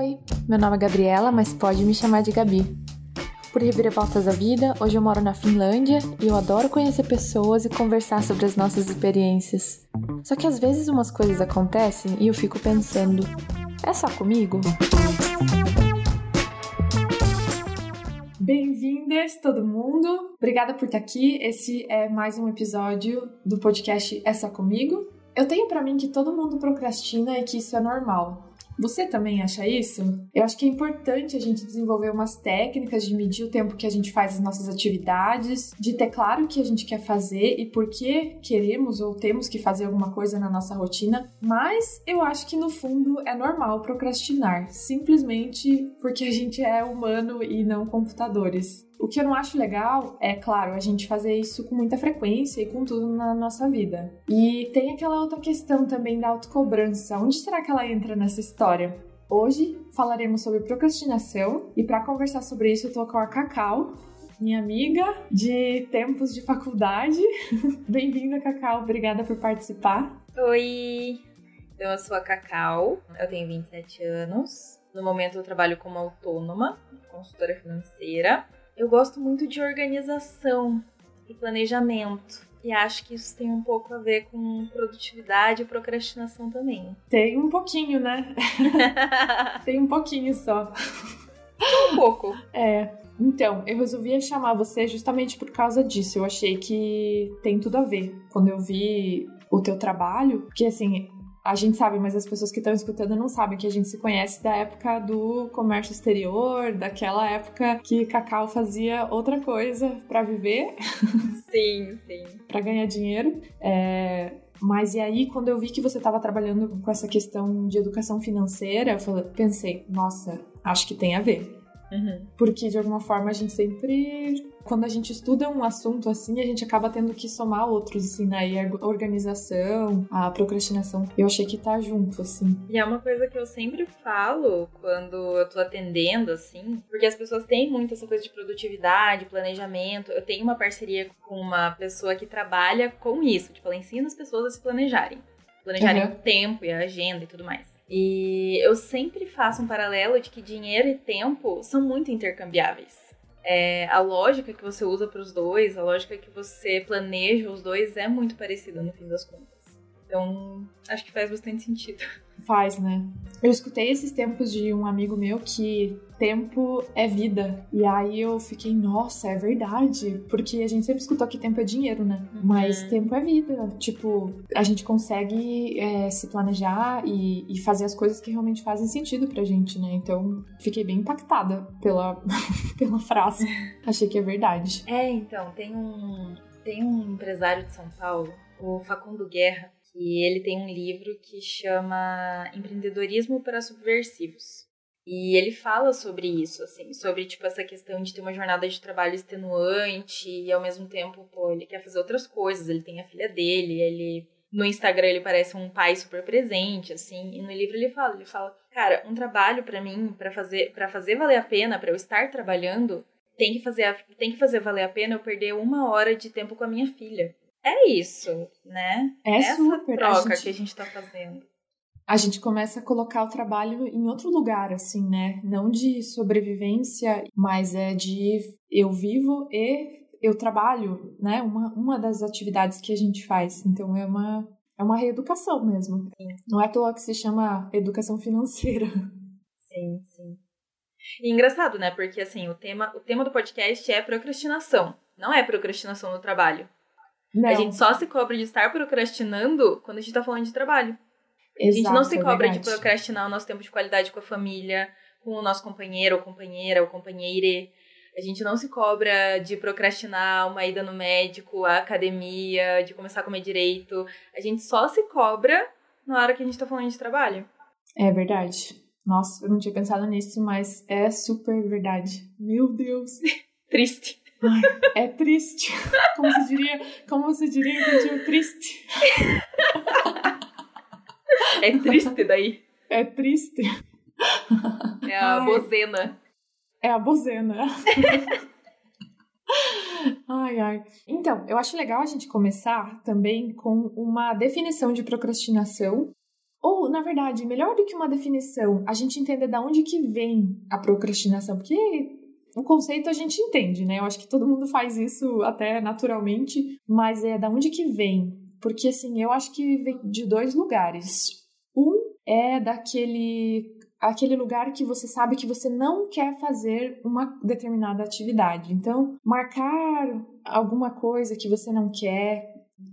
Oi, meu nome é Gabriela, mas pode me chamar de Gabi. Por reviravoltas da vida, hoje eu moro na Finlândia e eu adoro conhecer pessoas e conversar sobre as nossas experiências. Só que às vezes umas coisas acontecem e eu fico pensando: é só comigo? Bem-vindas, todo mundo! Obrigada por estar aqui. Esse é mais um episódio do podcast É Só Comigo. Eu tenho para mim que todo mundo procrastina e que isso é normal. Você também acha isso? Eu acho que é importante a gente desenvolver umas técnicas de medir o tempo que a gente faz as nossas atividades, de ter claro o que a gente quer fazer e por que queremos ou temos que fazer alguma coisa na nossa rotina. Mas eu acho que no fundo é normal procrastinar, simplesmente porque a gente é humano e não computadores. O que eu não acho legal é, claro, a gente fazer isso com muita frequência e com tudo na nossa vida. E tem aquela outra questão também da autocobrança. Onde será que ela entra nessa história? Hoje falaremos sobre procrastinação e para conversar sobre isso eu tô com a Cacau, minha amiga de tempos de faculdade. Bem-vinda, Cacau. Obrigada por participar. Oi. Eu sou a Cacau, eu tenho 27 anos. No momento eu trabalho como autônoma, consultora financeira. Eu gosto muito de organização e planejamento. E acho que isso tem um pouco a ver com produtividade e procrastinação também. Tem um pouquinho, né? tem um pouquinho só. Um pouco. É. Então, eu resolvi chamar você justamente por causa disso. Eu achei que tem tudo a ver. Quando eu vi o teu trabalho, porque assim, a gente sabe, mas as pessoas que estão escutando não sabem que a gente se conhece da época do comércio exterior, daquela época que Cacau fazia outra coisa para viver. Sim, sim. para ganhar dinheiro. É... Mas e aí, quando eu vi que você estava trabalhando com essa questão de educação financeira, eu falei, pensei, nossa, acho que tem a ver. Uhum. Porque de alguma forma a gente sempre, quando a gente estuda um assunto assim, a gente acaba tendo que somar outros, assim, né? E a organização, a procrastinação, eu achei que tá junto, assim. E é uma coisa que eu sempre falo quando eu tô atendendo, assim, porque as pessoas têm muito essa coisa de produtividade, planejamento. Eu tenho uma parceria com uma pessoa que trabalha com isso, tipo, ela ensina as pessoas a se planejarem. Planejarem uhum. o tempo e a agenda e tudo mais. E eu sempre faço um paralelo de que dinheiro e tempo são muito intercambiáveis. É, a lógica que você usa para os dois, a lógica que você planeja os dois é muito parecida no fim das contas. Então, acho que faz bastante sentido. Faz, né? Eu escutei esses tempos de um amigo meu que tempo é vida. E aí eu fiquei, nossa, é verdade. Porque a gente sempre escutou que tempo é dinheiro, né? Uhum. Mas tempo é vida. Tipo, a gente consegue é, se planejar e, e, fazer as coisas que realmente fazem sentido pra gente, né? Então, fiquei bem impactada pela, pela frase. Achei que é verdade. É, então, tem um, tem um empresário de São Paulo, o Facundo Guerra, que ele tem um livro que chama Empreendedorismo para Subversivos. E ele fala sobre isso, assim, sobre tipo essa questão de ter uma jornada de trabalho extenuante e ao mesmo tempo, pô, ele quer fazer outras coisas, ele tem a filha dele, ele no Instagram ele parece um pai super presente, assim, e no livro ele fala, ele fala, cara, um trabalho para mim, para fazer, para fazer valer a pena, para eu estar trabalhando, tem que fazer, tem que fazer valer a pena eu perder uma hora de tempo com a minha filha. É isso, né? É Essa super. troca a gente, que a gente tá fazendo. A gente começa a colocar o trabalho em outro lugar, assim, né? Não de sobrevivência, mas é de eu vivo e eu trabalho, né? Uma, uma das atividades que a gente faz. Então é uma, é uma reeducação mesmo. Sim. Não é à toa que se chama educação financeira. Sim, sim. E engraçado, né? Porque assim, o tema, o tema do podcast é procrastinação. Não é procrastinação no trabalho. Não. A gente só se cobra de estar procrastinando quando a gente tá falando de trabalho. Exato, a gente não se é cobra verdade. de procrastinar o nosso tempo de qualidade com a família, com o nosso companheiro ou companheira ou companheire. A gente não se cobra de procrastinar uma ida no médico, a academia, de começar a comer direito. A gente só se cobra na hora que a gente tá falando de trabalho. É verdade. Nossa, eu não tinha pensado nisso, mas é super verdade. Meu Deus. Triste. Ai, é triste. Como se diria, como você diria que eu triste? É triste daí. É triste. É a Ai. bozena. É a bozena. Ai, ai. Então, eu acho legal a gente começar também com uma definição de procrastinação Ou, na verdade, melhor do que uma definição, a gente entender de onde que vem a procrastinação, porque o conceito a gente entende, né? Eu acho que todo mundo faz isso até naturalmente, mas é da onde que vem? Porque assim, eu acho que vem de dois lugares. Um é daquele aquele lugar que você sabe que você não quer fazer uma determinada atividade. Então, marcar alguma coisa que você não quer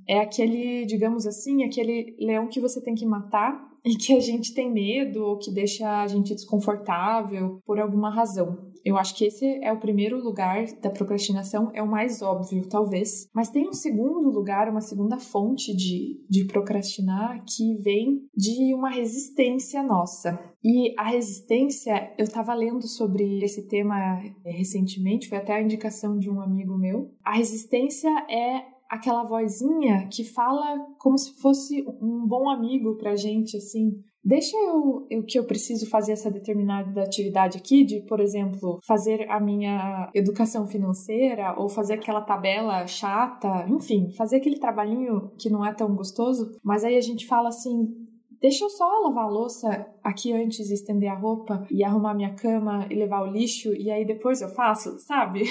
é aquele, digamos assim, aquele leão que você tem que matar e que a gente tem medo ou que deixa a gente desconfortável por alguma razão. Eu acho que esse é o primeiro lugar da procrastinação, é o mais óbvio, talvez. Mas tem um segundo lugar, uma segunda fonte de, de procrastinar que vem de uma resistência nossa. E a resistência, eu estava lendo sobre esse tema é, recentemente, foi até a indicação de um amigo meu. A resistência é aquela vozinha que fala como se fosse um bom amigo pra gente, assim. Deixa eu, eu que eu preciso fazer essa determinada atividade aqui, de, por exemplo, fazer a minha educação financeira ou fazer aquela tabela chata, enfim, fazer aquele trabalhinho que não é tão gostoso, mas aí a gente fala assim: deixa eu só lavar a louça aqui antes de estender a roupa e arrumar minha cama e levar o lixo e aí depois eu faço, sabe?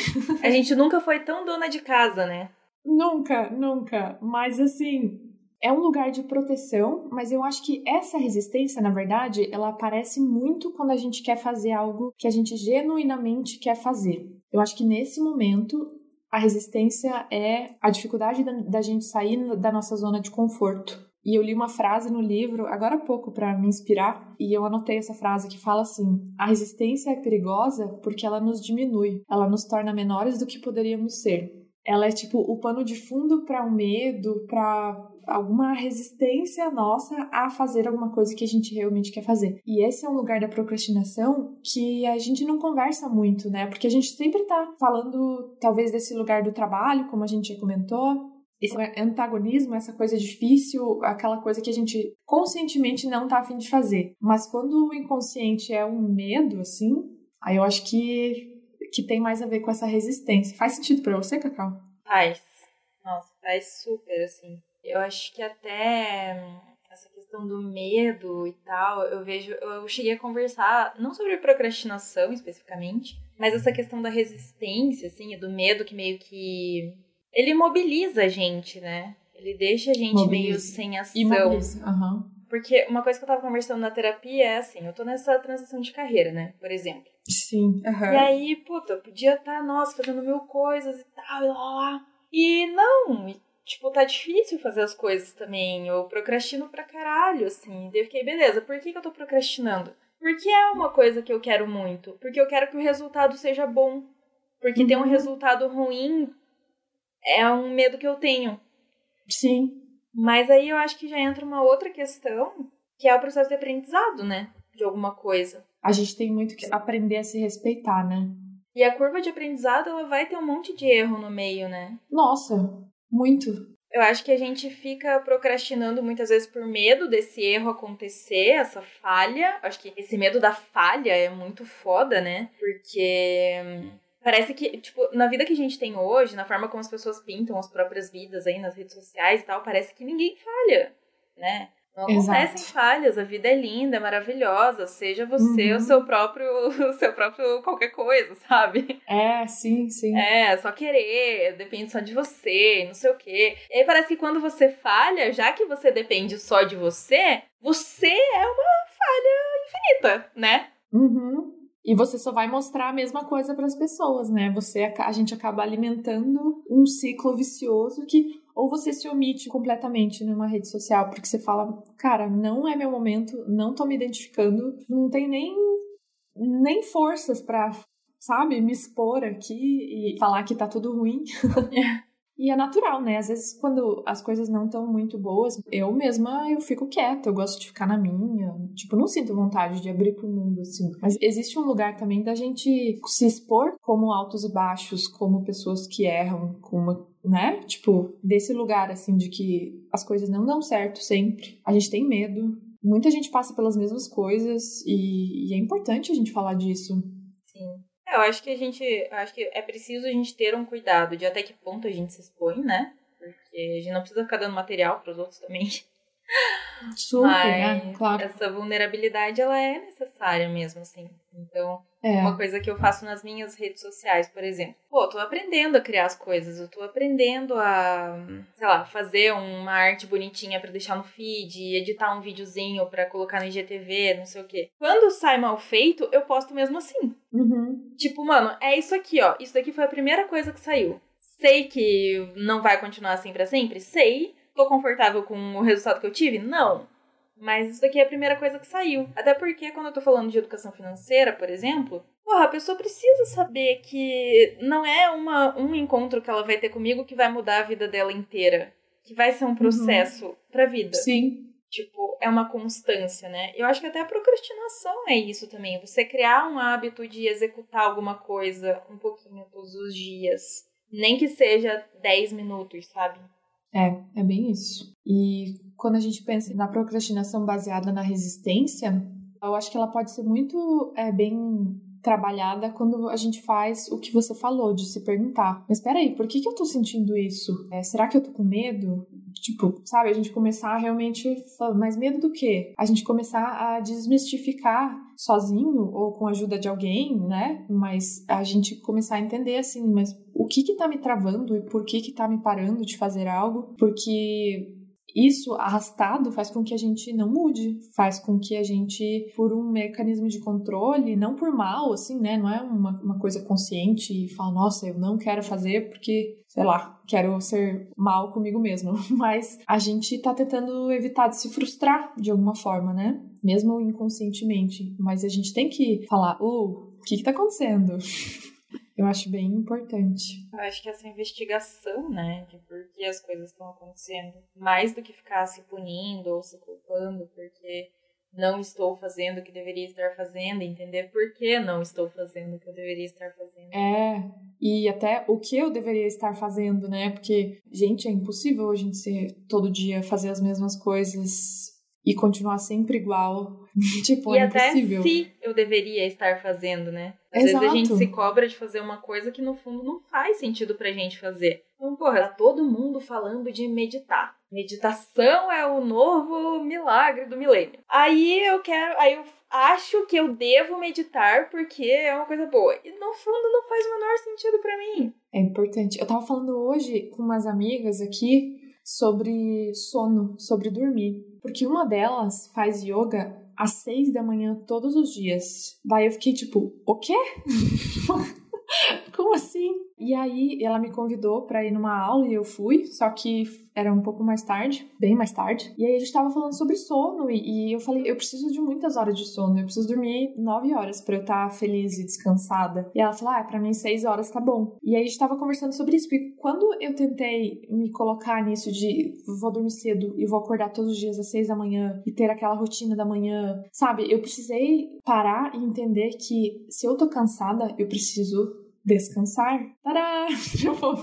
A gente nunca foi tão dona de casa, né? Nunca, nunca. Mas assim, é um lugar de proteção, mas eu acho que essa resistência, na verdade, ela aparece muito quando a gente quer fazer algo que a gente genuinamente quer fazer. Eu acho que nesse momento a resistência é a dificuldade da, da gente sair da nossa zona de conforto. E eu li uma frase no livro agora há pouco para me inspirar, e eu anotei essa frase que fala assim: "A resistência é perigosa porque ela nos diminui, ela nos torna menores do que poderíamos ser" ela é tipo o pano de fundo para um medo, para alguma resistência nossa a fazer alguma coisa que a gente realmente quer fazer. E esse é um lugar da procrastinação que a gente não conversa muito, né? Porque a gente sempre tá falando, talvez, desse lugar do trabalho, como a gente já comentou, esse antagonismo, essa coisa difícil, aquela coisa que a gente conscientemente não tá afim de fazer. Mas quando o inconsciente é um medo, assim, aí eu acho que que tem mais a ver com essa resistência. Faz sentido para você, Cacau? Faz. Nossa, faz super, assim. Eu acho que até essa questão do medo e tal, eu vejo, eu cheguei a conversar, não sobre procrastinação especificamente, mas essa questão da resistência, assim, do medo que meio que. Ele mobiliza a gente, né? Ele deixa a gente mobiliza. meio sem ação. Imobiliza. Uhum. Porque uma coisa que eu tava conversando na terapia é assim, eu tô nessa transição de carreira, né? Por exemplo. Sim. Uhum. E aí, puta, eu podia estar, tá, nossa, fazendo mil coisas e tal, e lá, lá. E não, e, tipo, tá difícil fazer as coisas também. Eu procrastino pra caralho, assim. Daí eu fiquei, beleza, por que, que eu tô procrastinando? Porque é uma coisa que eu quero muito. Porque eu quero que o resultado seja bom. Porque uhum. ter um resultado ruim é um medo que eu tenho. Sim. Mas aí eu acho que já entra uma outra questão, que é o processo de aprendizado, né? De alguma coisa. A gente tem muito que aprender a se respeitar, né? E a curva de aprendizado, ela vai ter um monte de erro no meio, né? Nossa, muito. Eu acho que a gente fica procrastinando muitas vezes por medo desse erro acontecer, essa falha. Acho que esse medo da falha é muito foda, né? Porque Parece que, tipo, na vida que a gente tem hoje, na forma como as pessoas pintam as próprias vidas aí nas redes sociais e tal, parece que ninguém falha, né? Não acontecem Exato. falhas, a vida é linda, é maravilhosa, seja você uhum. o seu próprio, o seu próprio qualquer coisa, sabe? É, sim, sim. É, só querer, depende só de você, não sei o quê. E aí parece que quando você falha, já que você depende só de você, você é uma falha infinita, né? Uhum. E você só vai mostrar a mesma coisa para as pessoas, né? Você a gente acaba alimentando um ciclo vicioso que ou você se omite completamente numa rede social porque você fala, cara, não é meu momento, não tô me identificando, não tenho nem nem forças para, sabe, me expor aqui e falar que tá tudo ruim. E é natural, né? Às vezes, quando as coisas não estão muito boas, eu mesma eu fico quieta, eu gosto de ficar na minha. Tipo, não sinto vontade de abrir pro mundo, assim. Mas existe um lugar também da gente se expor como altos e baixos, como pessoas que erram, como né? Tipo, desse lugar, assim, de que as coisas não dão certo sempre. A gente tem medo. Muita gente passa pelas mesmas coisas e, e é importante a gente falar disso. Sim. É, eu acho que a gente. acho que é preciso a gente ter um cuidado de até que ponto a gente se expõe, né? Porque a gente não precisa ficar dando material para os outros também. Super, né? Mas Claro. essa vulnerabilidade, ela é necessária mesmo, assim. Então, É. uma coisa que eu faço nas minhas redes sociais, por exemplo. Pô, eu tô aprendendo a criar as coisas, eu tô aprendendo a, sei lá, fazer uma arte bonitinha pra deixar no feed, editar um videozinho pra colocar no IGTV, não sei o quê. Quando sai mal feito, eu posto mesmo assim. Uhum. Tipo, mano, é isso aqui, ó. Isso daqui foi a primeira coisa que saiu. Sei que não vai continuar assim pra sempre? Sei. Tô confortável com o resultado que eu tive? Não. Mas isso daqui é a primeira coisa que saiu. Até porque quando eu tô falando de educação financeira, por exemplo, porra, a pessoa precisa saber que não é uma, um encontro que ela vai ter comigo que vai mudar a vida dela inteira. Que vai ser um processo pra vida. Sim. Tipo, é uma constância, né? Eu acho que até a procrastinação é isso também. Você criar um hábito de executar alguma coisa um pouquinho todos os dias. Nem que seja 10 minutos, sabe? É, é bem isso. E quando a gente pensa na procrastinação baseada na resistência, eu acho que ela pode ser muito é, bem trabalhada quando a gente faz o que você falou, de se perguntar: mas peraí, por que, que eu tô sentindo isso? É, será que eu tô com medo? Tipo, sabe, a gente começar a realmente mas medo do quê? A gente começar a desmistificar sozinho ou com a ajuda de alguém, né? Mas a gente começar a entender assim, mas o que que tá me travando e por que que tá me parando de fazer algo? Porque isso arrastado faz com que a gente não mude, faz com que a gente, por um mecanismo de controle, não por mal, assim, né? Não é uma, uma coisa consciente e fala, nossa, eu não quero fazer porque, sei lá, quero ser mal comigo mesmo. Mas a gente tá tentando evitar de se frustrar de alguma forma, né? Mesmo inconscientemente. Mas a gente tem que falar, oh, o que que tá acontecendo? Eu acho bem importante. Eu acho que essa investigação, né, de por que as coisas estão acontecendo, mais do que ficar se punindo ou se culpando porque não estou fazendo o que deveria estar fazendo, entender por que não estou fazendo o que eu deveria estar fazendo. É, e até o que eu deveria estar fazendo, né? Porque, gente, é impossível a gente ser todo dia fazer as mesmas coisas e continuar sempre igual. tipo, e é até impossível. se eu deveria estar fazendo, né? Às Exato. vezes a gente se cobra de fazer uma coisa que no fundo não faz sentido pra gente fazer. Então, porra, tá todo mundo falando de meditar. Meditação é o novo milagre do milênio. Aí eu quero, aí eu acho que eu devo meditar porque é uma coisa boa. E no fundo não faz o menor sentido pra mim. É importante. Eu tava falando hoje com umas amigas aqui sobre sono, sobre dormir. Porque uma delas faz yoga às seis da manhã todos os dias. Daí eu fiquei tipo, o quê? Como assim? E aí ela me convidou pra ir numa aula e eu fui, só que era um pouco mais tarde, bem mais tarde. E aí a gente tava falando sobre sono e, e eu falei, eu preciso de muitas horas de sono, eu preciso dormir nove horas pra eu estar feliz e descansada. E ela falou, ah, pra mim seis horas tá bom. E aí a gente tava conversando sobre isso, porque quando eu tentei me colocar nisso de vou dormir cedo e vou acordar todos os dias às seis da manhã e ter aquela rotina da manhã, sabe? Eu precisei parar e entender que se eu tô cansada, eu preciso descansar. Tadá! Tipo,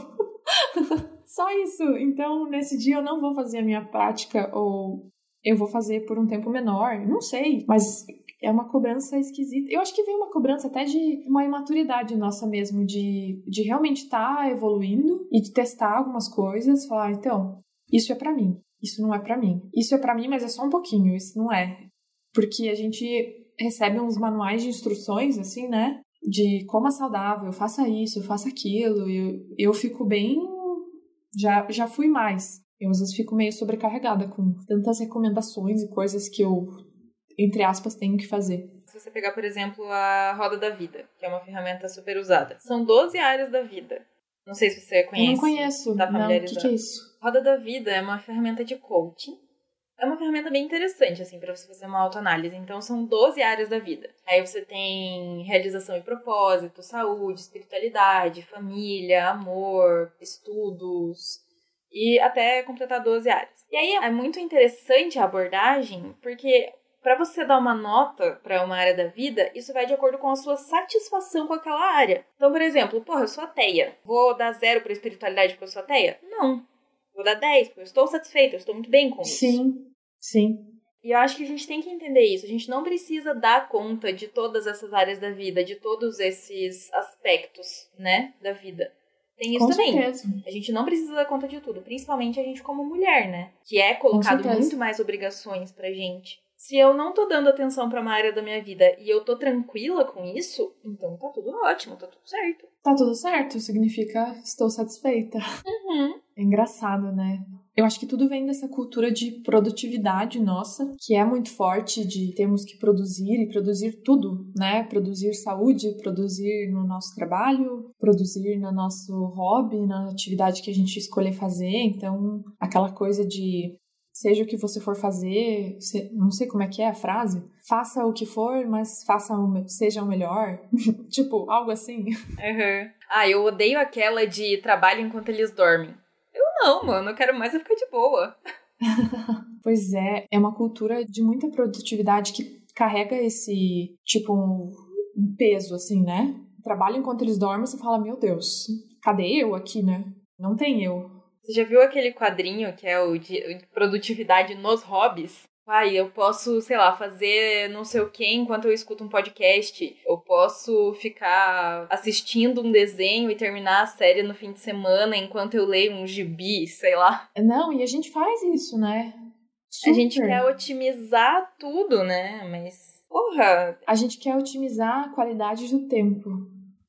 só isso. Então, nesse dia eu não vou fazer a minha prática ou eu vou fazer por um tempo menor. Não sei, mas é uma cobrança esquisita. Eu acho que vem uma cobrança até de uma imaturidade nossa mesmo, de, de realmente estar tá evoluindo e de testar algumas coisas. Falar, então, isso é para mim, isso não é para mim. Isso é para mim, mas é só um pouquinho, isso não é. Porque a gente recebe uns manuais de instruções, assim, né? De coma saudável, faça isso, faça aquilo. Eu, eu fico bem. Já, já fui mais. Eu às vezes fico meio sobrecarregada com tantas recomendações e coisas que eu, entre aspas, tenho que fazer. Se você pegar, por exemplo, a Roda da Vida, que é uma ferramenta super usada, são 12 áreas da vida. Não sei se você conhece. Eu não conheço. Tá não, o que, que é isso? Roda da Vida é uma ferramenta de coaching é uma ferramenta bem interessante, assim, para você fazer uma autoanálise. Então, são 12 áreas da vida. Aí você tem realização e propósito, saúde, espiritualidade, família, amor, estudos e até completar 12 áreas. E aí é muito interessante a abordagem, porque para você dar uma nota para uma área da vida, isso vai de acordo com a sua satisfação com aquela área. Então, por exemplo, porra, eu sou ateia. Vou dar zero para espiritualidade porque eu sou ateia? Não. Vou dar 10, porque eu estou satisfeita, eu estou muito bem com isso. Sim, sim. E eu acho que a gente tem que entender isso. A gente não precisa dar conta de todas essas áreas da vida, de todos esses aspectos, né, da vida. Tem isso Com também. certeza. A gente não precisa dar conta de tudo, principalmente a gente como mulher, né? Que é colocado muito mais obrigações pra gente. Se eu não tô dando atenção pra uma área da minha vida e eu tô tranquila com isso, então tá tudo ótimo, tá tudo certo. Tá tudo certo, significa estou satisfeita. Uhum. É engraçado, né? Eu acho que tudo vem dessa cultura de produtividade nossa, que é muito forte de temos que produzir e produzir tudo, né? Produzir saúde, produzir no nosso trabalho, produzir no nosso hobby, na atividade que a gente escolher fazer. Então, aquela coisa de seja o que você for fazer, não sei como é que é a frase, faça o que for, mas faça o, seja o melhor. tipo, algo assim. Uhum. Ah, eu odeio aquela de trabalho enquanto eles dormem. Não, mano, eu quero mais é ficar de boa. Pois é, é uma cultura de muita produtividade que carrega esse, tipo, um, um peso, assim, né? Trabalho enquanto eles dormem, você fala, meu Deus, cadê eu aqui, né? Não tem eu. Você já viu aquele quadrinho que é o de produtividade nos hobbies? Ai, eu posso, sei lá, fazer não sei o que enquanto eu escuto um podcast. Eu posso ficar assistindo um desenho e terminar a série no fim de semana enquanto eu leio um gibi, sei lá. Não, e a gente faz isso, né? A gente Super. quer otimizar tudo, né? Mas, porra. A gente quer otimizar a qualidade do tempo.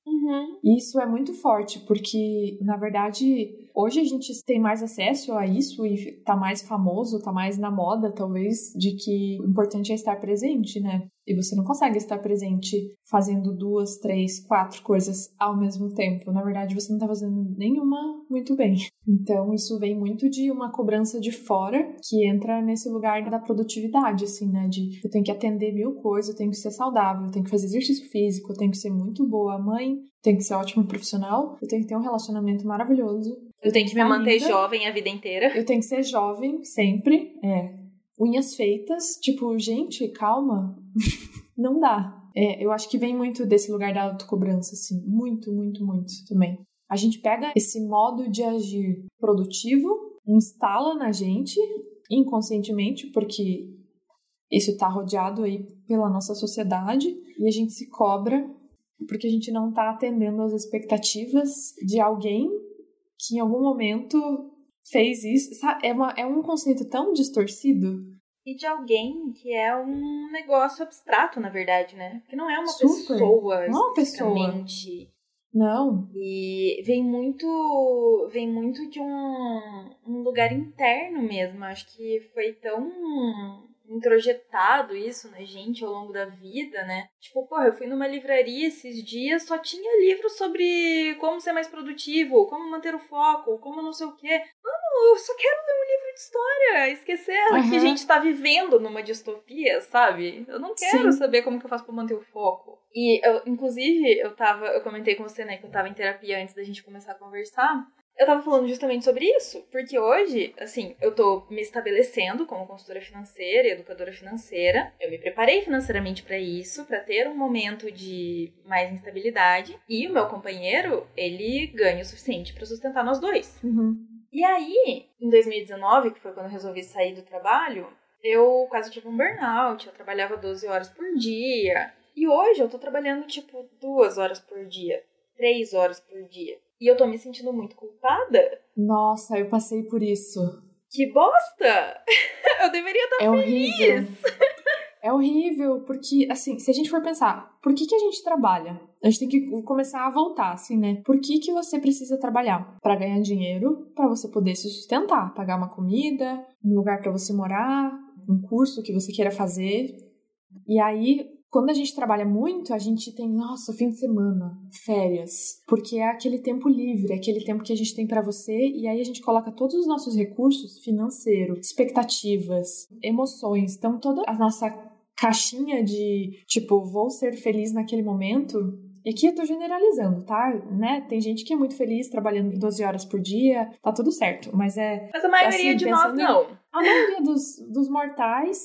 Uhum. E isso é muito forte, porque, na verdade, hoje a gente tem mais acesso a isso e tá mais famoso, tá mais na moda, talvez, de que o importante é estar presente, né? E você não consegue estar presente fazendo duas, três, quatro coisas ao mesmo tempo. Na verdade, você não tá fazendo nenhuma muito bem. Então, isso vem muito de uma cobrança de fora que entra nesse lugar da produtividade, assim, né? De eu tenho que atender mil coisas, eu tenho que ser saudável, eu tenho que fazer exercício físico, eu tenho que ser muito boa mãe, tenho que ser ótimo profissional, eu tenho que ter um relacionamento maravilhoso. Eu tenho que me estar manter jovem a vida inteira. Eu tenho que ser jovem sempre, é. Unhas feitas, tipo, gente, calma. Não dá. É, eu acho que vem muito desse lugar da autocobrança, assim. Muito, muito, muito também. A gente pega esse modo de agir produtivo, instala na gente, inconscientemente, porque isso tá rodeado aí pela nossa sociedade, e a gente se cobra porque a gente não tá atendendo às expectativas de alguém que em algum momento fez isso. Sabe? É, uma, é um conceito tão distorcido. E de alguém que é um negócio abstrato, na verdade, né? Que não é uma Super. pessoa Não é uma pessoa. Não. E vem muito. Vem muito de um, um lugar interno mesmo. Acho que foi tão introjetado isso na gente ao longo da vida, né? Tipo, porra, eu fui numa livraria esses dias, só tinha livro sobre como ser mais produtivo, como manter o foco, como não sei o quê. Mano, eu só quero ler um livro de história, esquecer que a gente tá vivendo numa distopia, sabe? Eu não quero Sim. saber como que eu faço pra manter o foco. E, eu, inclusive, eu tava, eu comentei com você, né, que eu tava em terapia antes da gente começar a conversar. Eu tava falando justamente sobre isso, porque hoje, assim, eu tô me estabelecendo como consultora financeira e educadora financeira. Eu me preparei financeiramente pra isso, pra ter um momento de mais instabilidade. E o meu companheiro, ele ganha o suficiente pra sustentar nós dois. Uhum. E aí, em 2019, que foi quando eu resolvi sair do trabalho, eu quase tive um burnout. Eu trabalhava 12 horas por dia. E hoje eu tô trabalhando, tipo, duas horas por dia, três horas por dia. E eu tô me sentindo muito culpada. Nossa, eu passei por isso. Que bosta! eu deveria estar É horrível. É horrível, porque, assim, se a gente for pensar, por que, que a gente trabalha? A gente tem que começar a voltar, assim, né? Por que, que você precisa trabalhar? Pra ganhar dinheiro, pra você poder se sustentar, pagar uma comida, um lugar pra você morar, um curso que você queira fazer. E aí, quando a gente trabalha muito, a gente tem, nossa, fim de semana, férias, porque é aquele tempo livre, é aquele tempo que a gente tem pra você, e aí a gente coloca todos os nossos recursos financeiro, expectativas, emoções, então toda a nossa caixinha de, tipo, vou ser feliz naquele momento. E aqui eu tô generalizando, tá? Né? Tem gente que é muito feliz trabalhando 12 horas por dia, tá tudo certo, mas é Mas a maioria Assim, de nós pensando em- não. a maioria dos, dos mortais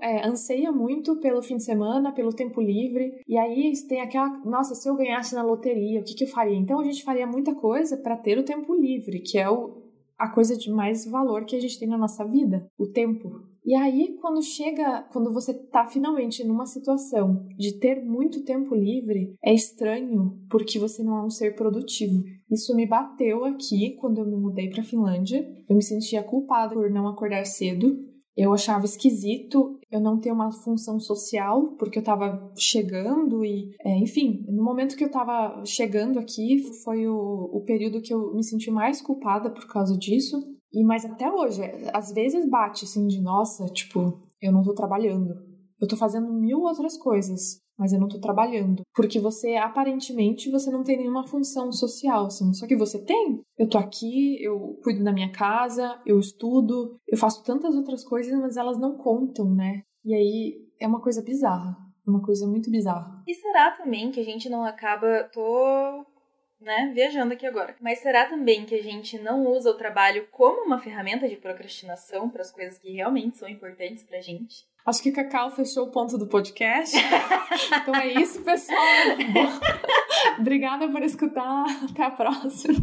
é, anseia muito pelo fim de semana, pelo tempo livre. E aí tem aquela. Nossa, se eu ganhasse na loteria, o que, que eu faria? Então a gente faria muita coisa para ter o tempo livre, que é o, a coisa de mais valor que a gente tem na nossa vida: o tempo. E aí, quando chega, quando você tá finalmente numa situação de ter muito tempo livre, é estranho porque você não é um ser produtivo. Isso me bateu aqui quando eu me mudei para Finlândia. Eu me sentia culpada por não acordar cedo. Eu achava esquisito eu não ter uma função social, porque eu tava chegando e, é, enfim, no momento que eu tava chegando aqui, foi o, o período que eu me senti mais culpada por causa disso. E mas até hoje, às vezes bate assim de nossa, tipo, eu não tô trabalhando. Eu tô fazendo mil outras coisas, mas eu não tô trabalhando. Porque você, aparentemente, você não tem nenhuma função social, assim. Só que você tem. Eu tô aqui, eu cuido da minha casa, eu estudo, eu faço tantas outras coisas, mas elas não contam, né? E aí é uma coisa bizarra. Uma coisa muito bizarra. E será também que a gente não acaba. Tô né, viajando aqui agora. Mas será também que a gente não usa o trabalho como uma ferramenta de procrastinação para as coisas que realmente são importantes pra gente? Acho que Cacau fechou o ponto do podcast. então é isso, pessoal. Obrigada por escutar. Até a próxima.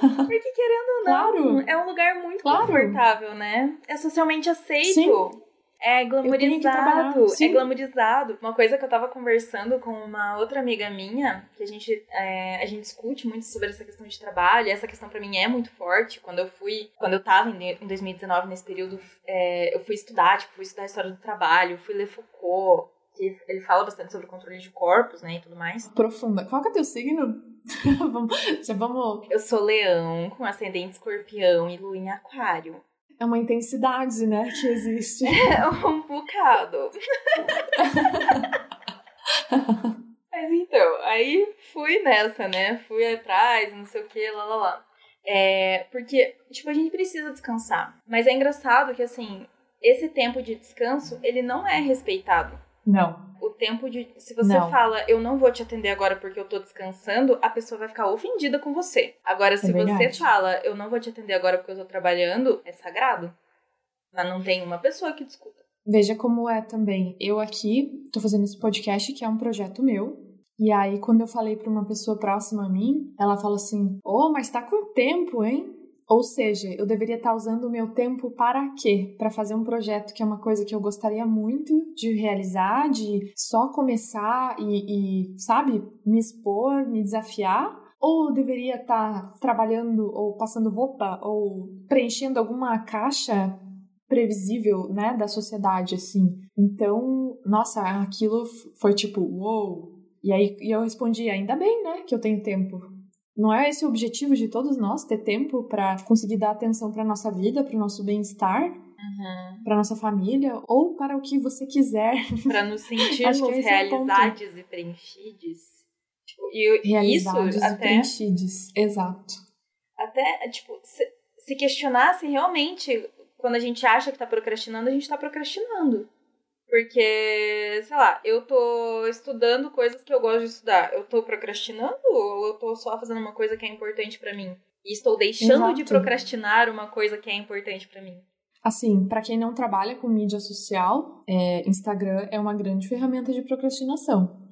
Porque querendo ou não, claro. é um lugar muito claro. confortável, né? É socialmente aceito. Sim. É glamorizado. É glamorizado. Uma coisa que eu tava conversando com uma outra amiga minha, que a gente, é, a gente discute muito sobre essa questão de trabalho, essa questão para mim é muito forte. Quando eu fui, quando eu tava em, em 2019, nesse período, é, eu fui estudar, tipo, fui estudar a história do trabalho, fui ler Foucault, que ele fala bastante sobre o controle de corpos, né, e tudo mais. Profunda. Qual que é teu signo? já vamos... Eu sou leão, com ascendente escorpião e lua em aquário. É uma intensidade, né, que existe. É um bocado. Mas então, aí fui nessa, né? Fui atrás, não sei o que, lá lá lá. É, porque, tipo, a gente precisa descansar. Mas é engraçado que, assim, esse tempo de descanso, ele não é respeitado. Não o tempo de. Se você não. fala, eu não vou te atender agora porque eu tô descansando, a pessoa vai ficar ofendida com você. Agora, se é você fala, eu não vou te atender agora porque eu tô trabalhando, é sagrado. Mas não tem uma pessoa que discuta. Veja como é também. Eu aqui tô fazendo esse podcast que é um projeto meu. E aí, quando eu falei para uma pessoa próxima a mim, ela falou assim: Ô, oh, mas tá com tempo, hein? Ou seja, eu deveria estar usando o meu tempo para quê? Para fazer um projeto que é uma coisa que eu gostaria muito de realizar, de só começar e, e sabe, me expor, me desafiar? Ou eu deveria estar trabalhando ou passando roupa ou preenchendo alguma caixa previsível, né, da sociedade, assim. Então, nossa, aquilo foi tipo, uou. Wow. E aí e eu respondi, ainda bem, né, que eu tenho tempo. Não é esse o objetivo de todos nós ter tempo para conseguir dar atenção para nossa vida, para o nosso bem-estar, uhum. para nossa família ou para o que você quiser. Para nos sentirmos é realizados é e preenchidos. Tipo, e realizados isso e até preenchidos, exato. Até tipo se, se questionar se realmente quando a gente acha que está procrastinando, a gente está procrastinando. Porque, sei lá, eu tô estudando coisas que eu gosto de estudar. Eu tô procrastinando ou eu tô só fazendo uma coisa que é importante para mim? E estou deixando Exato. de procrastinar uma coisa que é importante para mim. Assim, para quem não trabalha com mídia social, é, Instagram é uma grande ferramenta de procrastinação.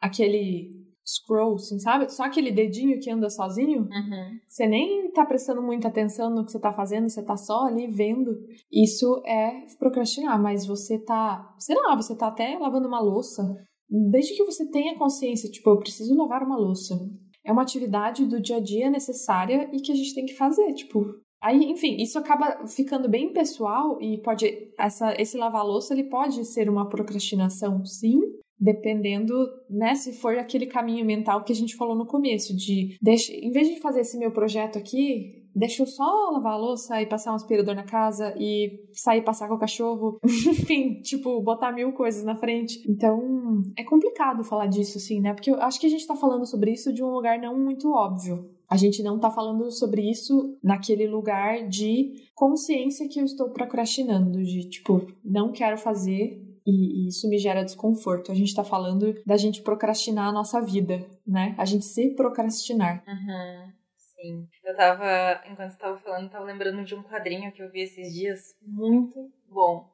Aquele scroll, assim, sabe? Só aquele dedinho que anda sozinho. Uhum. Você nem tá prestando muita atenção no que você tá fazendo, você tá só ali vendo. Isso é procrastinar, mas você tá, sei lá, você tá até lavando uma louça. Desde que você tenha consciência, tipo, eu preciso lavar uma louça. É uma atividade do dia a dia necessária e que a gente tem que fazer, tipo, Aí, enfim, isso acaba ficando bem pessoal e pode essa esse lavar louça ele pode ser uma procrastinação, sim, dependendo, né, se for aquele caminho mental que a gente falou no começo, de deixa, em vez de fazer esse meu projeto aqui, deixa eu só lavar a louça e passar um aspirador na casa e sair passar com o cachorro, enfim, tipo, botar mil coisas na frente. Então, é complicado falar disso, assim, né? Porque eu acho que a gente tá falando sobre isso de um lugar não muito óbvio. A gente não tá falando sobre isso naquele lugar de consciência que eu estou procrastinando, de tipo, não quero fazer e, isso me gera desconforto. A gente está falando da gente procrastinar a nossa vida, né? A gente se procrastinar. Uhum. Sim. Eu tava, enquanto você tava falando, tava lembrando de um quadrinho que eu vi esses dias, muito bom.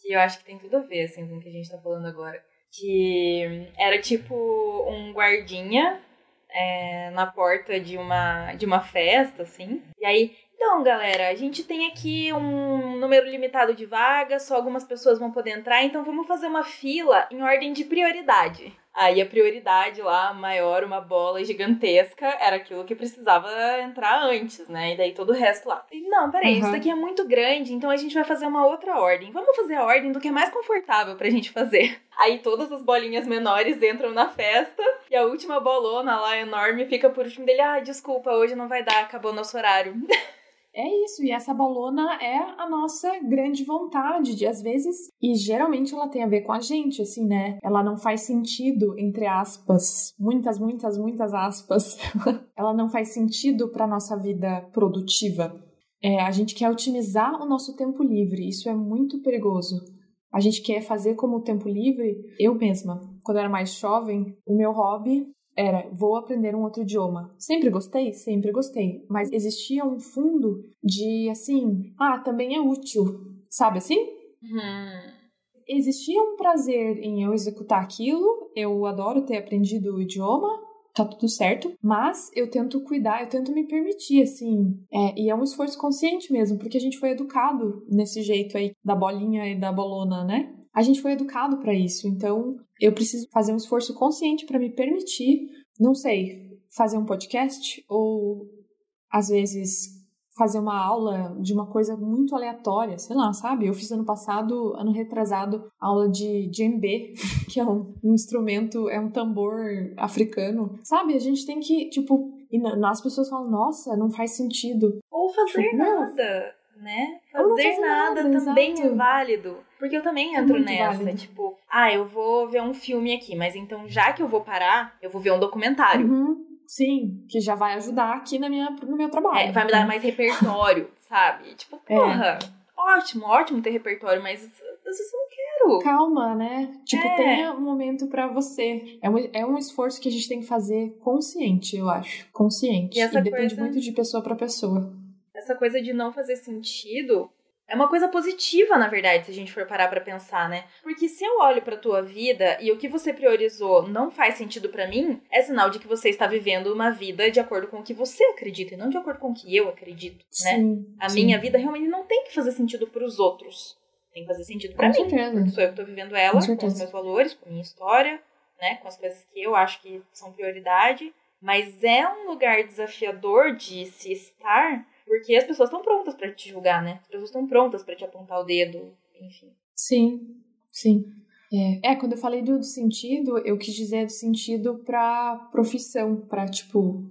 Que eu acho que tem tudo a ver, assim, com o que a gente tá falando agora. Que era tipo um guardinha é, na porta de uma, de uma festa, assim. E aí Então, galera, a gente tem aqui um número limitado de vagas, só algumas pessoas vão poder entrar, então vamos fazer uma fila em ordem de prioridade. Aí a prioridade lá, maior, uma bola gigantesca, era aquilo que precisava entrar antes, né? E daí todo o resto lá. E, não, peraí, uhum. isso daqui é muito grande, então a gente vai fazer uma outra ordem. Vamos fazer a ordem do que é mais confortável pra gente fazer. Aí todas as bolinhas menores entram na festa e a última bolona lá enorme fica por último dele. Ah, desculpa, hoje não vai dar, acabou nosso horário. É isso, e essa bolona é a nossa grande vontade de, às vezes, e geralmente ela tem a ver com a gente, assim, né? Ela não faz sentido, entre aspas, muitas, muitas, muitas aspas, ela não faz sentido para nossa vida produtiva. É, a gente quer otimizar o nosso tempo livre, isso é muito perigoso. A gente quer fazer como o tempo livre, eu mesma, quando eu era mais jovem, o meu hobby era vou aprender um outro idioma. Sempre gostei? Sempre gostei. Mas existia um fundo de assim, ah, também é útil. Sabe assim? Uhum. Existia um prazer em eu executar aquilo. Eu adoro ter aprendido o idioma. Tá tudo certo, mas eu tento cuidar, eu tento me permitir, assim. É, e é um esforço consciente mesmo, porque a gente foi educado nesse jeito aí da bolinha e da bolona, né? A gente foi educado para isso. Então, eu preciso fazer um esforço consciente para me permitir, não sei, fazer um podcast ou às vezes fazer uma aula de uma coisa muito aleatória, sei lá, sabe? Eu fiz ano passado, ano retrasado, aula de djembe, que é um, um instrumento, é um tambor africano. Sabe? A gente tem que, tipo, e as pessoas falam, nossa, não faz sentido. Ou fazer tipo, nada né? Fazer nada, nada também exato. é válido. Porque eu também é entro é nessa, válido. tipo, ah, eu vou ver um filme aqui, mas então já que eu vou parar, eu vou ver um documentário. Uhum. Sim, que já vai ajudar aqui na minha, no meu trabalho. É, vai me dar mais repertório, sabe? Tipo, é. porra, é. ótimo, ótimo ter repertório, mas às vezes eu não quero. Calma, né? Tipo, é. tenha um momento para você. É um, é um esforço que a gente tem que fazer consciente, eu acho. Consciente. E, e depende coisa... muito de pessoa para pessoa essa coisa de não fazer sentido é uma coisa positiva, na verdade, se a gente for parar para pensar, né? Porque se eu olho para tua vida e o que você priorizou não faz sentido para mim, é sinal de que você está vivendo uma vida de acordo com o que você acredita e não de acordo com o que eu acredito, né? sim, A sim. minha vida realmente não tem que fazer sentido para os outros. Tem que fazer sentido para mim. Certeza. Sou eu que tô vivendo ela, com, com os meus valores, com a minha história, né? Com as coisas que eu acho que são prioridade. Mas é um lugar desafiador de se estar porque as pessoas estão prontas para te julgar, né? As pessoas estão prontas para te apontar o dedo, enfim. Sim, sim. É, é, quando eu falei do, do sentido, eu quis dizer do sentido para profissão, para tipo,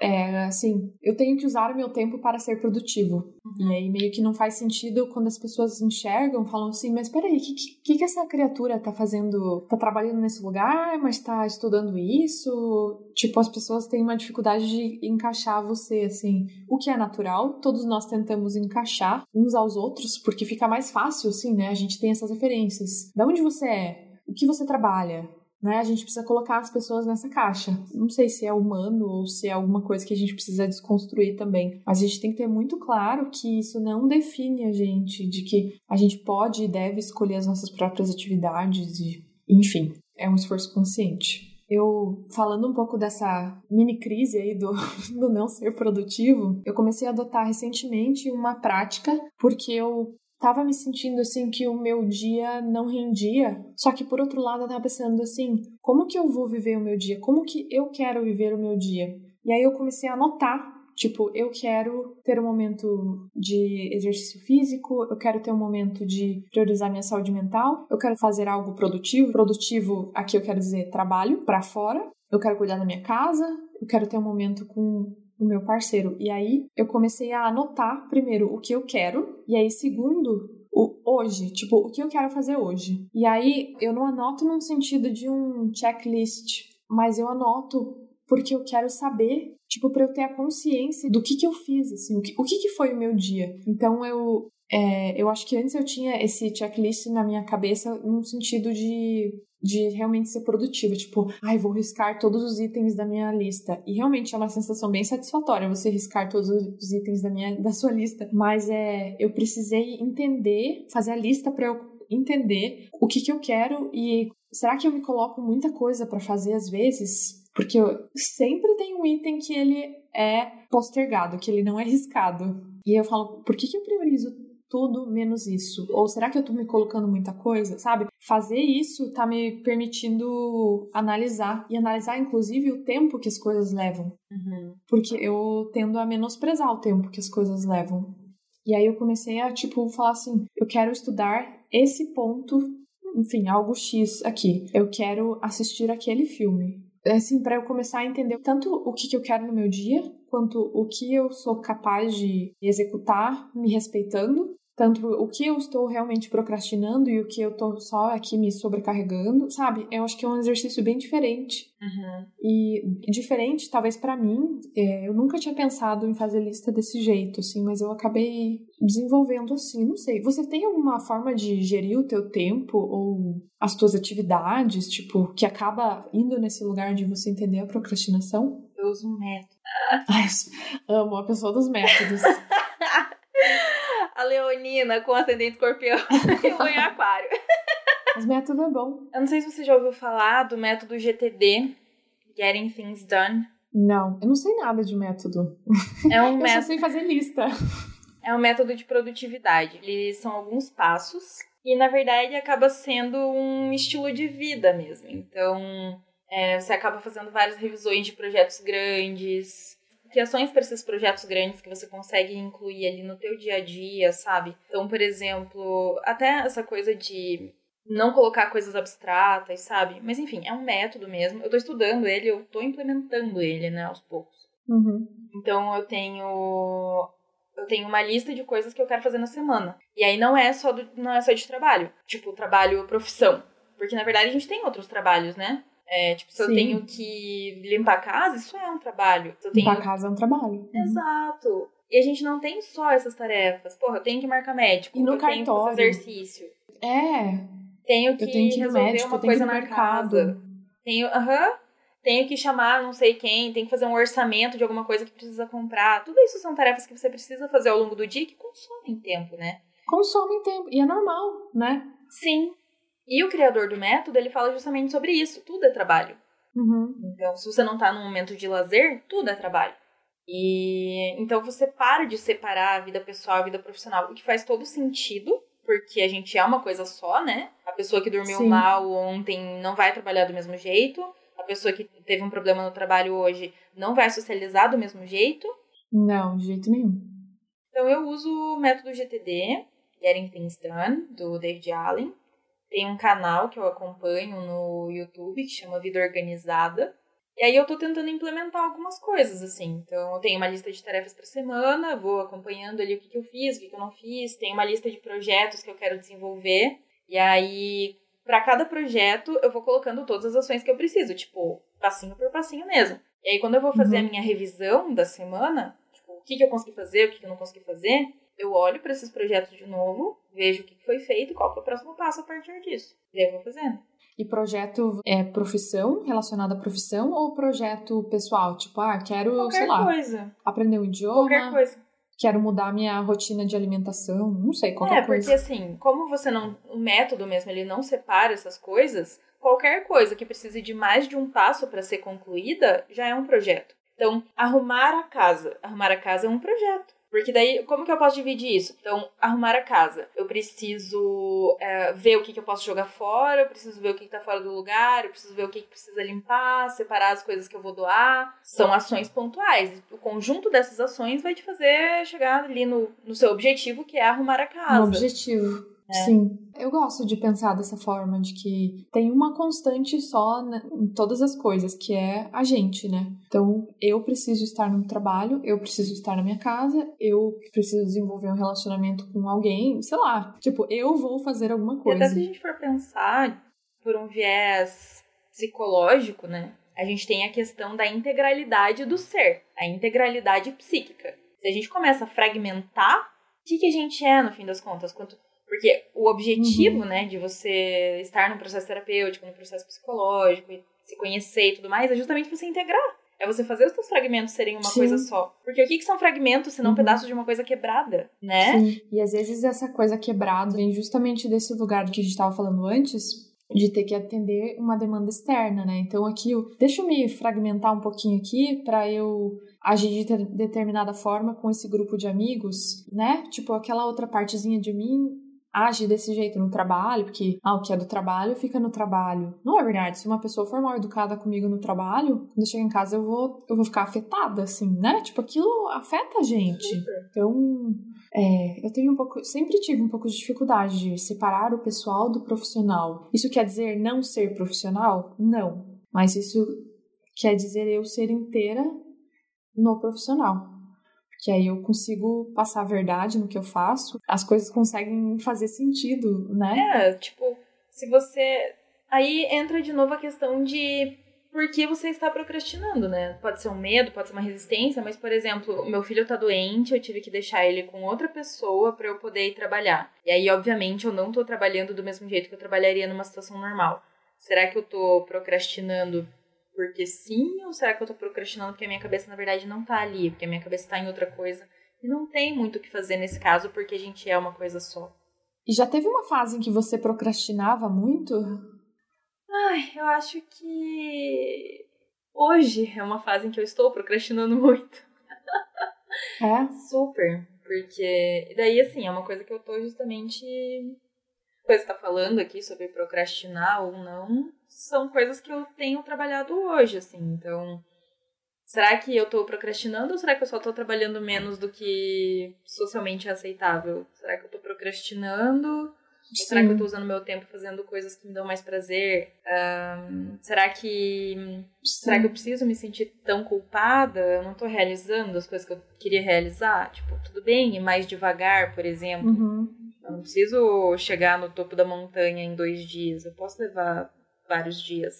é, assim, eu tenho que usar o meu tempo para ser produtivo. Uhum. E aí meio que não faz sentido quando as pessoas enxergam, falam assim, mas peraí, o que, que, que essa criatura tá fazendo? Tá trabalhando nesse lugar, mas tá estudando isso? Tipo, as pessoas têm uma dificuldade de encaixar você, assim. O que é natural, todos nós tentamos encaixar uns aos outros, porque fica mais fácil, assim, né? A gente tem essas referências. Da onde você é? O que você trabalha? Né? A gente precisa colocar as pessoas nessa caixa. Não sei se é humano ou se é alguma coisa que a gente precisa desconstruir também. Mas a gente tem que ter muito claro que isso não define a gente, de que a gente pode e deve escolher as nossas próprias atividades e, enfim, é um esforço consciente. Eu, falando um pouco dessa mini crise aí do, do não ser produtivo, eu comecei a adotar recentemente uma prática, porque eu tava me sentindo assim que o meu dia não rendia. Só que por outro lado eu tava pensando assim, como que eu vou viver o meu dia? Como que eu quero viver o meu dia? E aí eu comecei a anotar Tipo, eu quero ter um momento de exercício físico, eu quero ter um momento de priorizar minha saúde mental, eu quero fazer algo produtivo. Produtivo, aqui eu quero dizer trabalho para fora. Eu quero cuidar da minha casa, eu quero ter um momento com o meu parceiro. E aí eu comecei a anotar primeiro o que eu quero, e aí segundo o hoje, tipo, o que eu quero fazer hoje. E aí eu não anoto num sentido de um checklist, mas eu anoto porque eu quero saber, tipo, para eu ter a consciência do que que eu fiz, assim, o que, o que que foi o meu dia. Então eu é, eu acho que antes eu tinha esse checklist na minha cabeça num sentido de de realmente ser produtiva, tipo, ai, vou riscar todos os itens da minha lista. E realmente é uma sensação bem satisfatória você riscar todos os itens da minha da sua lista, mas é, eu precisei entender, fazer a lista para eu entender o que que eu quero e será que eu me coloco muita coisa para fazer às vezes? Porque eu sempre tem um item que ele é postergado, que ele não é riscado. E eu falo, por que, que eu priorizo tudo menos isso? Ou será que eu tô me colocando muita coisa, sabe? Fazer isso tá me permitindo analisar e analisar inclusive o tempo que as coisas levam. Uhum. Porque eu tendo a menosprezar o tempo que as coisas levam. E aí eu comecei a tipo falar assim, eu quero estudar esse ponto, enfim, algo X aqui. Eu quero assistir aquele filme. Assim, para eu começar a entender tanto o que, que eu quero no meu dia, quanto o que eu sou capaz de executar me respeitando tanto o que eu estou realmente procrastinando e o que eu estou só aqui me sobrecarregando, sabe? Eu acho que é um exercício bem diferente. Uhum. E diferente, talvez para mim, é, eu nunca tinha pensado em fazer lista desse jeito, assim, mas eu acabei desenvolvendo assim, não sei. Você tem alguma forma de gerir o teu tempo ou as tuas atividades, tipo, que acaba indo nesse lugar de você entender a procrastinação? Eu uso um método. Ai, amo a pessoa dos métodos. a leonina com ascendente escorpião e lua em aquário. Mas método é bom. Eu não sei se você já ouviu falar do método GTD, Getting Things Done. Não, eu não sei nada de método. É um eu método... só sei fazer lista. É um método de produtividade. Eles são alguns passos e, na verdade, acaba sendo um estilo de vida mesmo. Então, é, você acaba fazendo várias revisões de projetos grandes, criações para esses projetos grandes que você consegue incluir ali no teu dia a dia, sabe? Então, por exemplo, até essa coisa de não colocar coisas abstratas, sabe? Mas enfim, é um método mesmo. Eu tô estudando ele, eu tô implementando ele, né, aos poucos. Uhum. Então eu tenho eu tenho uma lista de coisas que eu quero fazer na semana. E aí não é só do, não é só de trabalho, tipo trabalho profissão, porque na verdade a gente tem outros trabalhos, né? É, tipo, se eu Sim. tenho que limpar a casa, isso é um trabalho. Se eu tenho Limpar a casa é um trabalho. Uhum. Exato. E a gente não tem só essas tarefas. Porra, eu tenho que marcar médico, E no eu tenho que cartório? fazer exercício, É, tenho que, eu tenho que resolver médico, uma eu coisa na casa. Tenho, aham, tenho que chamar não sei quem, tenho que fazer um orçamento de alguma coisa que precisa comprar. Tudo isso são tarefas que você precisa fazer ao longo do dia que consomem tempo, né? Consomem tempo. E é normal, né? Sim. E o criador do método, ele fala justamente sobre isso. Tudo é trabalho. Uhum. Então, se você não tá num momento de lazer, tudo é trabalho. E então você para de separar a vida pessoal e a vida profissional, o que faz todo sentido, porque a gente é uma coisa só, né? A pessoa que dormiu Sim. mal ontem não vai trabalhar do mesmo jeito, a pessoa que teve um problema no trabalho hoje não vai socializar do mesmo jeito. Não, de jeito nenhum. Então eu uso o método GTD, Getting Things Done, do David Allen. Tem um canal que eu acompanho no YouTube que chama Vida Organizada. E aí eu tô tentando implementar algumas coisas, assim. Então eu tenho uma lista de tarefas pra semana, vou acompanhando ali o que, que eu fiz, o que, que eu não fiz. Tenho uma lista de projetos que eu quero desenvolver. E aí, pra cada projeto, eu vou colocando todas as ações que eu preciso, tipo, passinho por passinho mesmo. E aí, quando eu vou fazer Uhum. a minha revisão da semana, tipo, o que, que eu consegui fazer, o que, que eu não consegui fazer, eu olho pra esses projetos de novo, vejo o que foi feito e qual que é o próximo passo a partir disso. E aí eu vou fazendo. E projeto é profissão, relacionado à profissão, ou projeto pessoal? Tipo, ah, quero, Qualquer sei lá, coisa. aprender um Qualquer idioma, coisa. quero mudar minha rotina de alimentação, não sei, É, qualquer porque coisa. assim, como você não. O método mesmo, ele não separa essas coisas, qualquer coisa que precise de mais de um passo para ser concluída já é um projeto. Então, arrumar a casa. Arrumar a casa é um projeto. Porque daí, como que eu posso dividir isso? Então, arrumar a casa. Eu preciso é, ver o que, que eu posso jogar fora, eu preciso ver o que, que tá fora do lugar, eu preciso ver o que, que precisa limpar, separar as coisas que eu vou doar. São ações pontuais. O conjunto dessas ações vai te fazer chegar ali no, no seu objetivo, que é arrumar a casa. Um objetivo. É. Sim. Eu gosto de pensar dessa forma, de que tem uma constante só em todas as coisas, que é a gente, né? Então, eu preciso estar no trabalho, eu preciso estar na minha casa, eu preciso desenvolver um relacionamento com alguém, sei lá. Tipo, eu vou fazer alguma E até coisa. se a gente for pensar por um viés psicológico, né? A gente tem a questão da integralidade do ser, a integralidade psíquica. Se a gente começa a fragmentar, o que, que a gente é no fim das contas? Quanto... Porque o objetivo, Uhum. né, de você estar num processo terapêutico, num processo psicológico, e se conhecer e tudo mais, é justamente você integrar. É você fazer os seus fragmentos serem uma Sim. coisa só. Porque o que, que são fragmentos se não Uhum. pedaços de uma coisa quebrada, né? Sim. E às vezes essa coisa quebrada vem justamente desse lugar que a gente estava falando antes, de ter que atender uma demanda externa, né? Então aqui, deixa eu me fragmentar um pouquinho aqui para eu agir de determinada forma com esse grupo de amigos, né? Tipo, aquela outra partezinha de mim age desse jeito no trabalho, porque ah, o que é do trabalho fica no trabalho. Não é verdade. Se uma pessoa for mal educada comigo no trabalho, quando eu chegar em casa eu vou, eu vou ficar afetada, assim, né? Tipo, aquilo afeta a gente. Então, é, eu tenho um pouco, sempre tive um pouco de dificuldade de separar o pessoal do profissional. Isso quer dizer não ser profissional? Não. Mas isso quer dizer eu ser inteira no profissional que aí eu consigo passar a verdade no que eu faço, as coisas conseguem fazer sentido, né? É, tipo, se você. Aí entra de novo a questão de por que você está procrastinando, né? Pode ser um medo, pode ser uma resistência, mas, por exemplo, meu filho tá doente, eu tive que deixar ele com outra pessoa para eu poder ir trabalhar. E aí, obviamente, eu não tô trabalhando do mesmo jeito que eu trabalharia numa situação normal. Será que eu tô procrastinando porque sim, ou será que eu tô procrastinando porque a minha cabeça na verdade não tá ali, porque a minha cabeça tá em outra coisa? E não tem muito o que fazer nesse caso porque a gente é uma coisa só. E já teve uma fase em que você procrastinava muito? Ai, eu acho que hoje é uma fase em que eu estou procrastinando muito. É? Super. Porque. daí, assim, é uma coisa que eu tô justamente. Coisa que tá falando aqui sobre procrastinar ou não são coisas que eu tenho trabalhado hoje, assim. Então, será que eu tô procrastinando ou será que eu só tô trabalhando menos do que socialmente é aceitável? Será que eu tô procrastinando? Ou será que eu tô usando meu tempo fazendo coisas que me dão mais prazer? Um, será que. Sim. Será que eu preciso me sentir tão culpada? Eu não tô realizando as coisas que eu queria realizar? Tipo, tudo bem, ir mais devagar, por exemplo. Uhum. Eu não preciso chegar no topo da montanha em dois dias. Eu posso levar vários dias.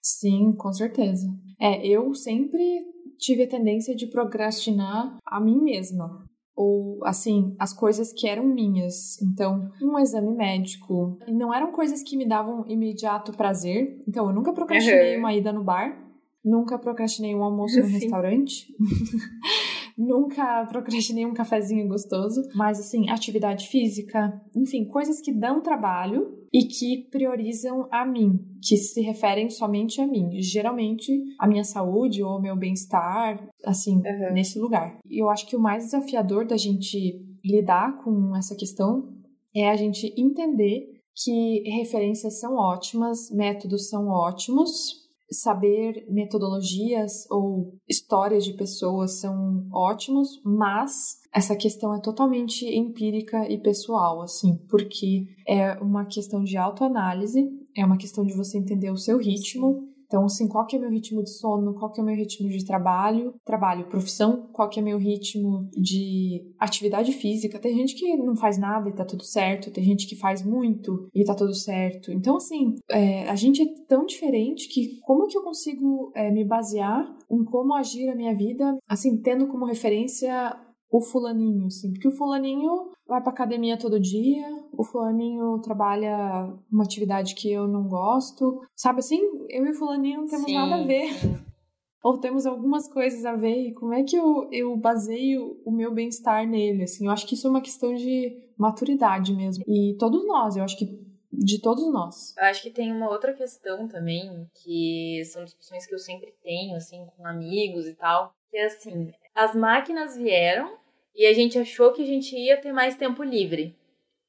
Sim, com certeza. É, eu sempre tive a tendência de procrastinar a mim mesma. Ou, assim, as coisas que eram minhas. Então, um exame médico. E não eram coisas que me davam imediato prazer. Então, eu nunca procrastinei uhum. uma ida no bar. Nunca procrastinei um almoço no restaurante. Nunca procrastinei um cafezinho gostoso, mas assim, atividade física, enfim, coisas que dão trabalho e que priorizam a mim, que se referem somente a mim, geralmente a minha saúde ou meu bem-estar, assim, uhum. nesse lugar. E eu acho que o mais desafiador da gente lidar com essa questão é a gente entender que referências são ótimas, métodos são ótimos, saber metodologias ou histórias de pessoas são ótimos, mas essa questão é totalmente empírica e pessoal, assim, porque é uma questão de autoanálise, é uma questão de você entender o seu ritmo, então, assim, qual que é o meu ritmo de sono, qual que é o meu ritmo de trabalho, trabalho, profissão, qual que é o meu ritmo de atividade física. Tem gente que não faz nada e tá tudo certo, tem gente que faz muito e tá tudo certo. Então, assim, é, a gente é tão diferente que como que eu consigo é, me basear em como agir a minha vida, assim, tendo como referência o fulaninho, assim, porque o fulaninho vai pra academia todo dia, o fulaninho trabalha uma atividade que eu não gosto, sabe assim? Eu e o fulaninho não temos sim, nada a ver. Sim. Ou temos algumas coisas a ver, e como é que eu, eu baseio o meu bem-estar nele, assim? Eu acho que isso é uma questão de maturidade mesmo. E todos nós, eu acho que de todos nós. Eu acho que tem uma outra questão também, que são discussões que eu sempre tenho, assim, com amigos e tal, que é assim, as máquinas vieram e a gente achou que a gente ia ter mais tempo livre.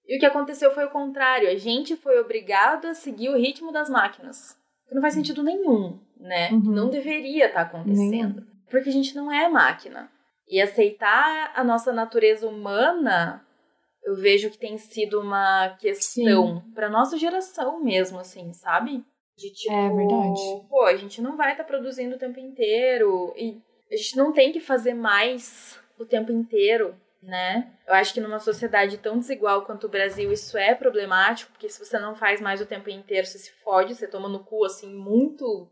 E o que aconteceu foi o contrário, a gente foi obrigado a seguir o ritmo das máquinas. Que não faz sentido nenhum, né? Uhum. Não deveria estar tá acontecendo. Porque a gente não é máquina. E aceitar a nossa natureza humana, eu vejo que tem sido uma questão para nossa geração mesmo, assim, sabe? De tipo, é verdade. Pô, a gente não vai estar tá produzindo o tempo inteiro e a gente não tem que fazer mais o tempo inteiro, né? Eu acho que numa sociedade tão desigual quanto o Brasil, isso é problemático, porque se você não faz mais o tempo inteiro, você se fode, você toma no cu, assim, muito,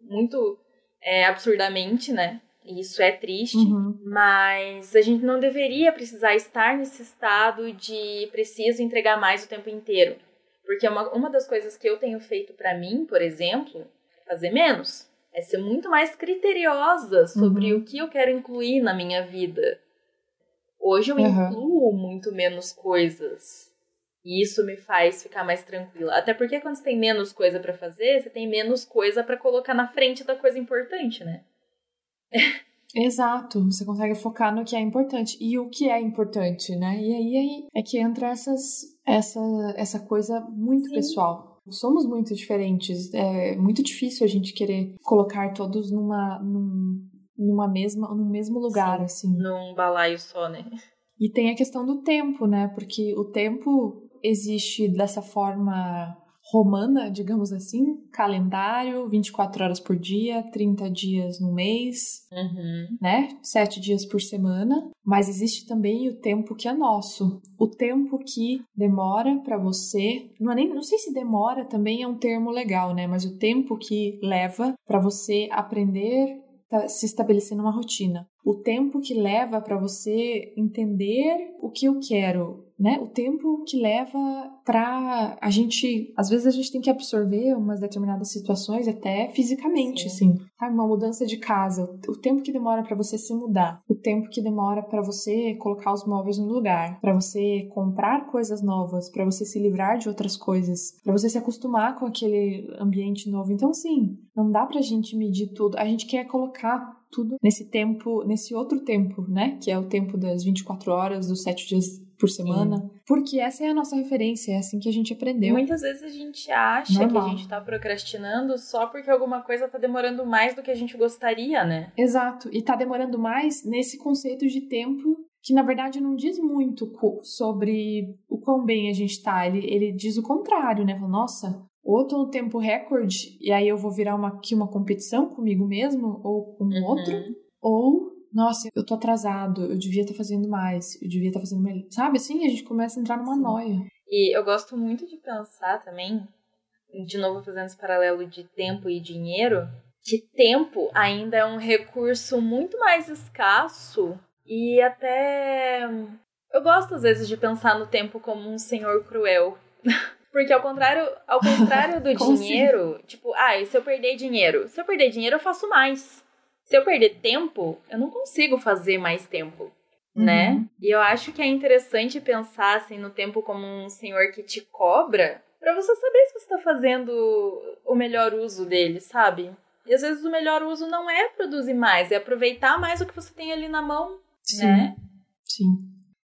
muito é, absurdamente, né? E isso é triste, uhum. mas a gente não deveria precisar estar nesse estado de preciso entregar mais o tempo inteiro. Porque uma, uma das coisas que eu tenho feito para mim, por exemplo, é fazer menos é ser muito mais criteriosa sobre uhum. o que eu quero incluir na minha vida. Hoje eu uhum. incluo muito menos coisas. E isso me faz ficar mais tranquila. Até porque quando você tem menos coisa para fazer, você tem menos coisa para colocar na frente da coisa importante, né? Exato, você consegue focar no que é importante e o que é importante, né? E aí, aí é que entra essas, essa, essa coisa muito Sim. pessoal. Somos muito diferentes, é muito difícil a gente querer colocar todos numa, num, numa mesma, no mesmo lugar, Sim, assim. Num balaio só, né? E tem a questão do tempo, né? Porque o tempo existe dessa forma romana, digamos assim, calendário, 24 horas por dia, 30 dias no mês, uhum. né? 7 dias por semana, mas existe também o tempo que é nosso. O tempo que demora para você, não é nem, não sei se demora também é um termo legal, né, mas o tempo que leva para você aprender se estabelecer numa rotina. O tempo que leva para você entender o que eu quero, né? O tempo que leva para a gente, às vezes a gente tem que absorver umas determinadas situações até fisicamente, Sim. assim. Sabe, uma mudança de casa, o tempo que demora para você se mudar, o tempo que demora para você colocar os móveis no lugar, para você comprar coisas novas, para você se livrar de outras coisas, para você se acostumar com aquele ambiente novo. Então, sim, não dá pra gente medir tudo. A gente quer colocar tudo nesse tempo, nesse outro tempo, né? Que é o tempo das 24 horas, dos 7 dias por semana. Sim. Porque essa é a nossa referência, é assim que a gente aprendeu. Muitas vezes a gente acha Normal. que a gente tá procrastinando só porque alguma coisa tá demorando mais do que a gente gostaria, né? Exato. E tá demorando mais nesse conceito de tempo que na verdade não diz muito sobre o quão bem a gente tá. Ele, ele diz o contrário, né? Nossa, ou tô no tempo recorde e aí eu vou virar uma, aqui uma competição comigo mesmo ou com uhum. outro, ou nossa, eu tô atrasado, eu devia estar tá fazendo mais, eu devia estar tá fazendo melhor. Sabe assim? A gente começa a entrar numa Sim. noia. E eu gosto muito de pensar também, de novo fazendo esse paralelo de tempo e dinheiro, que tempo ainda é um recurso muito mais escasso e até. Eu gosto às vezes de pensar no tempo como um senhor cruel. Porque ao contrário, ao contrário do dinheiro, assim? tipo, ah, se eu perder dinheiro, se eu perder dinheiro eu faço mais. Se eu perder tempo, eu não consigo fazer mais tempo, uhum. né? E eu acho que é interessante pensar assim no tempo como um senhor que te cobra, para você saber se você tá fazendo o melhor uso dele, sabe? E às vezes o melhor uso não é produzir mais, é aproveitar mais o que você tem ali na mão, Sim. né? Sim.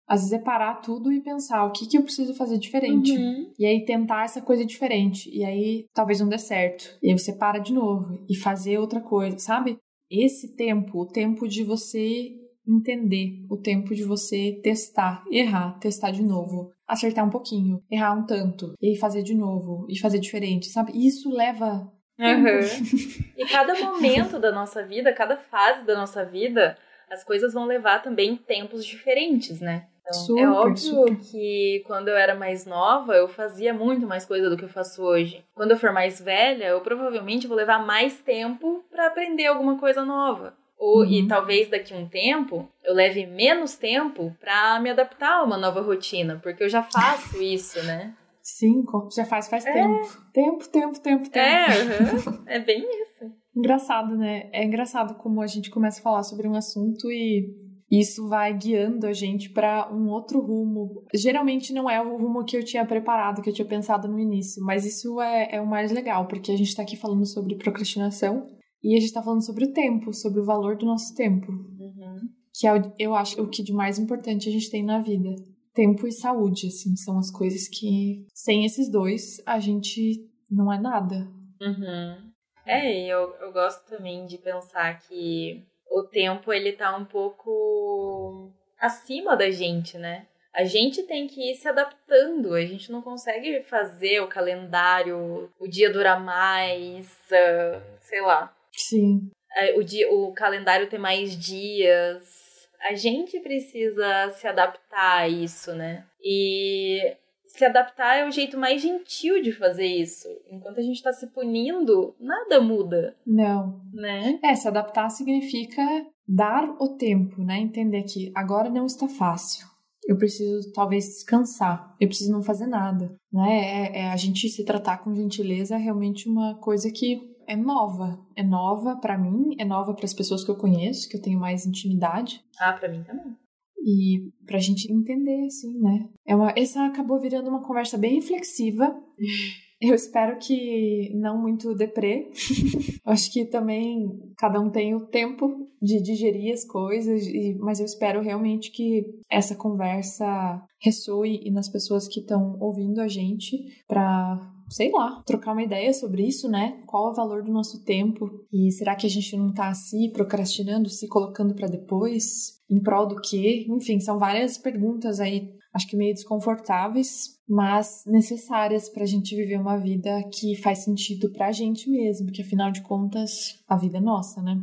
Às vezes é parar tudo e pensar o que, que eu preciso fazer diferente. Uhum. E aí tentar essa coisa diferente. E aí talvez não dê certo. E aí você para de novo e fazer outra coisa, sabe? Esse tempo, o tempo de você entender, o tempo de você testar, errar, testar de novo, acertar um pouquinho, errar um tanto, e fazer de novo, e fazer diferente, sabe? Isso leva. Uhum. e cada momento da nossa vida, cada fase da nossa vida, as coisas vão levar também tempos diferentes, né? Então, é super, é óbvio super. que quando eu era mais nova, eu fazia muito mais coisa do que eu faço hoje. Quando eu for mais velha, eu provavelmente vou levar mais tempo para aprender alguma coisa nova. Ou, uhum. E talvez daqui a um tempo eu leve menos tempo para me adaptar a uma nova rotina, porque eu já faço isso, né? Sim, já faz faz é. tempo. Tempo, tempo, tempo, tempo. É, uhum. é bem isso. Engraçado, né? É engraçado como a gente começa a falar sobre um assunto e isso vai guiando a gente para um outro rumo. Geralmente não é o rumo que eu tinha preparado, que eu tinha pensado no início, mas isso é, é o mais legal, porque a gente está aqui falando sobre procrastinação e a gente está falando sobre o tempo, sobre o valor do nosso tempo. Uhum. Que é, eu acho, o que de mais importante a gente tem na vida. Tempo e saúde, assim, são as coisas que, sem esses dois, a gente não é nada. Uhum. É, eu, eu gosto também de pensar que o tempo ele tá um pouco acima da gente, né? A gente tem que ir se adaptando, a gente não consegue fazer o calendário, o dia durar mais, uh, sei lá. Sim. Uh, o, dia, o calendário ter mais dias. A gente precisa se adaptar a isso, né? E se adaptar é o jeito mais gentil de fazer isso. Enquanto a gente está se punindo, nada muda. Não. Né? É, se adaptar significa dar o tempo, né? Entender que agora não está fácil. Eu preciso talvez descansar. Eu preciso não fazer nada, né? É, é a gente se tratar com gentileza é realmente uma coisa que é nova. É nova para mim, é nova para as pessoas que eu conheço, que eu tenho mais intimidade. Ah, para mim também. E pra gente entender, assim, né? É uma, essa acabou virando uma conversa bem reflexiva. Eu espero que não muito deprê. Acho que também cada um tem o tempo de digerir as coisas, e, mas eu espero realmente que essa conversa ressoe nas pessoas que estão ouvindo a gente para sei lá, trocar uma ideia sobre isso, né? Qual é o valor do nosso tempo? E será que a gente não tá se procrastinando, se colocando para depois? Em prol do quê? Enfim, são várias perguntas aí, acho que meio desconfortáveis, mas necessárias para a gente viver uma vida que faz sentido para a gente mesmo, porque afinal de contas, a vida é nossa, né?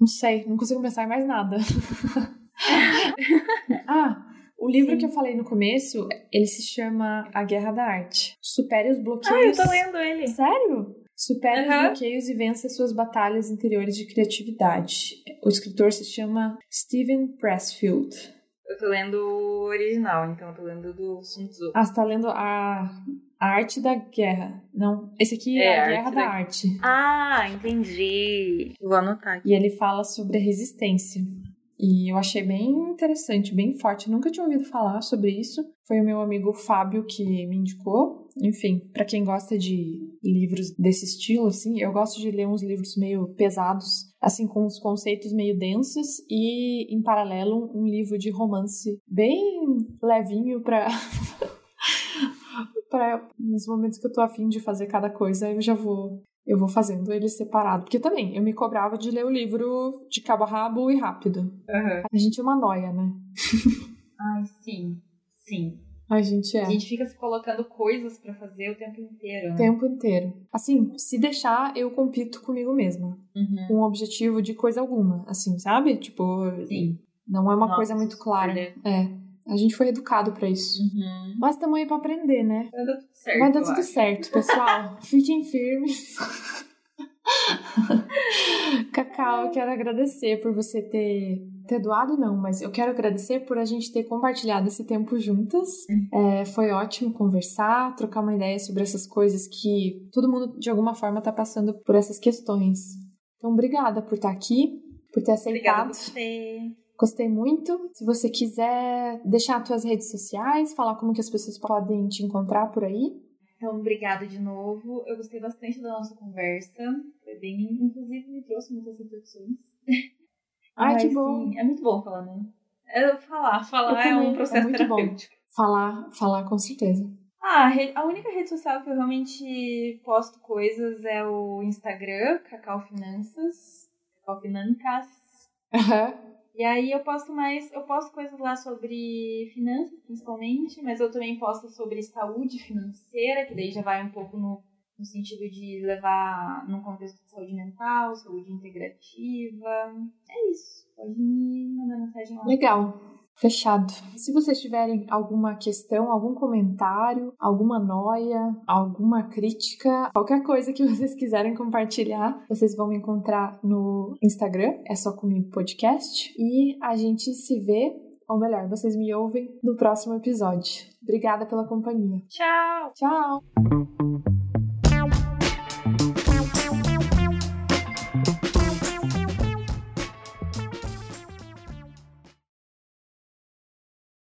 Não sei, não consigo pensar em mais nada. ah, o livro Sim. que eu falei no começo, ele se chama A Guerra da Arte. Supere os bloqueios. Ah, eu tô lendo ele. Sério? Supere uhum. os bloqueios e vença suas batalhas interiores de criatividade. O escritor se chama Steven Pressfield. Eu tô lendo o original, então eu tô lendo do Sun Tzu. Ah, você tá lendo a, a Arte da Guerra. Não, esse aqui é, é a Guerra da... da Arte. Ah, entendi. Vou anotar aqui. E ele fala sobre a resistência. E eu achei bem interessante, bem forte. Nunca tinha ouvido falar sobre isso. Foi o meu amigo Fábio que me indicou. Enfim, para quem gosta de livros desse estilo, assim, eu gosto de ler uns livros meio pesados, assim, com os conceitos meio densos, e em paralelo, um livro de romance bem levinho para. para nos momentos que eu tô afim de fazer cada coisa, eu já vou eu vou fazendo ele separado. Porque também, eu me cobrava de ler o livro de cabo a rabo e rápido. Uhum. A gente é uma noia, né? Ai, sim. Sim. A gente é. A gente fica se colocando coisas para fazer o tempo inteiro. Né? O tempo inteiro. Assim, se deixar, eu compito comigo mesma. Uhum. Com o objetivo de coisa alguma. Assim, sabe? Tipo. Sim. Não é uma Nossa, coisa muito clara. É. A gente foi educado para isso. Uhum. Mas estamos aí pra aprender, né? Vai dar tudo certo. Vai dar tudo acho. certo, pessoal. Fiquem firmes. Cacau, eu quero agradecer por você ter, ter doado, não, mas eu quero agradecer por a gente ter compartilhado esse tempo juntas. Uhum. É, foi ótimo conversar, trocar uma ideia sobre essas coisas que todo mundo, de alguma forma, está passando por essas questões. Então, obrigada por estar aqui, por ter aceitado. Obrigada por você. Gostei muito. Se você quiser deixar as suas redes sociais, falar como que as pessoas podem te encontrar por aí. Então, obrigada de novo. Eu gostei bastante da nossa conversa. Foi bem, inclusive, me trouxe muitas reflexões. Ai, Mas, que bom. Sim, é muito bom falar, né? É falar, falar é um processo é terapêutico. Bom. Falar, falar com certeza. Ah, a única rede social que eu realmente posto coisas é o Instagram, Cacau Finanças, Cacau Financas. Uhum. E aí eu posto mais, eu posto coisas lá sobre finanças, principalmente, mas eu também posto sobre saúde financeira, que daí já vai um pouco no, no sentido de levar num contexto de saúde mental, saúde integrativa. É isso. Pode me mandar mensagem lá. Legal. Fechado. Se vocês tiverem alguma questão, algum comentário, alguma noia, alguma crítica, qualquer coisa que vocês quiserem compartilhar, vocês vão me encontrar no Instagram, é só comigo podcast. E a gente se vê, ou melhor, vocês me ouvem no próximo episódio. Obrigada pela companhia. Tchau! Tchau!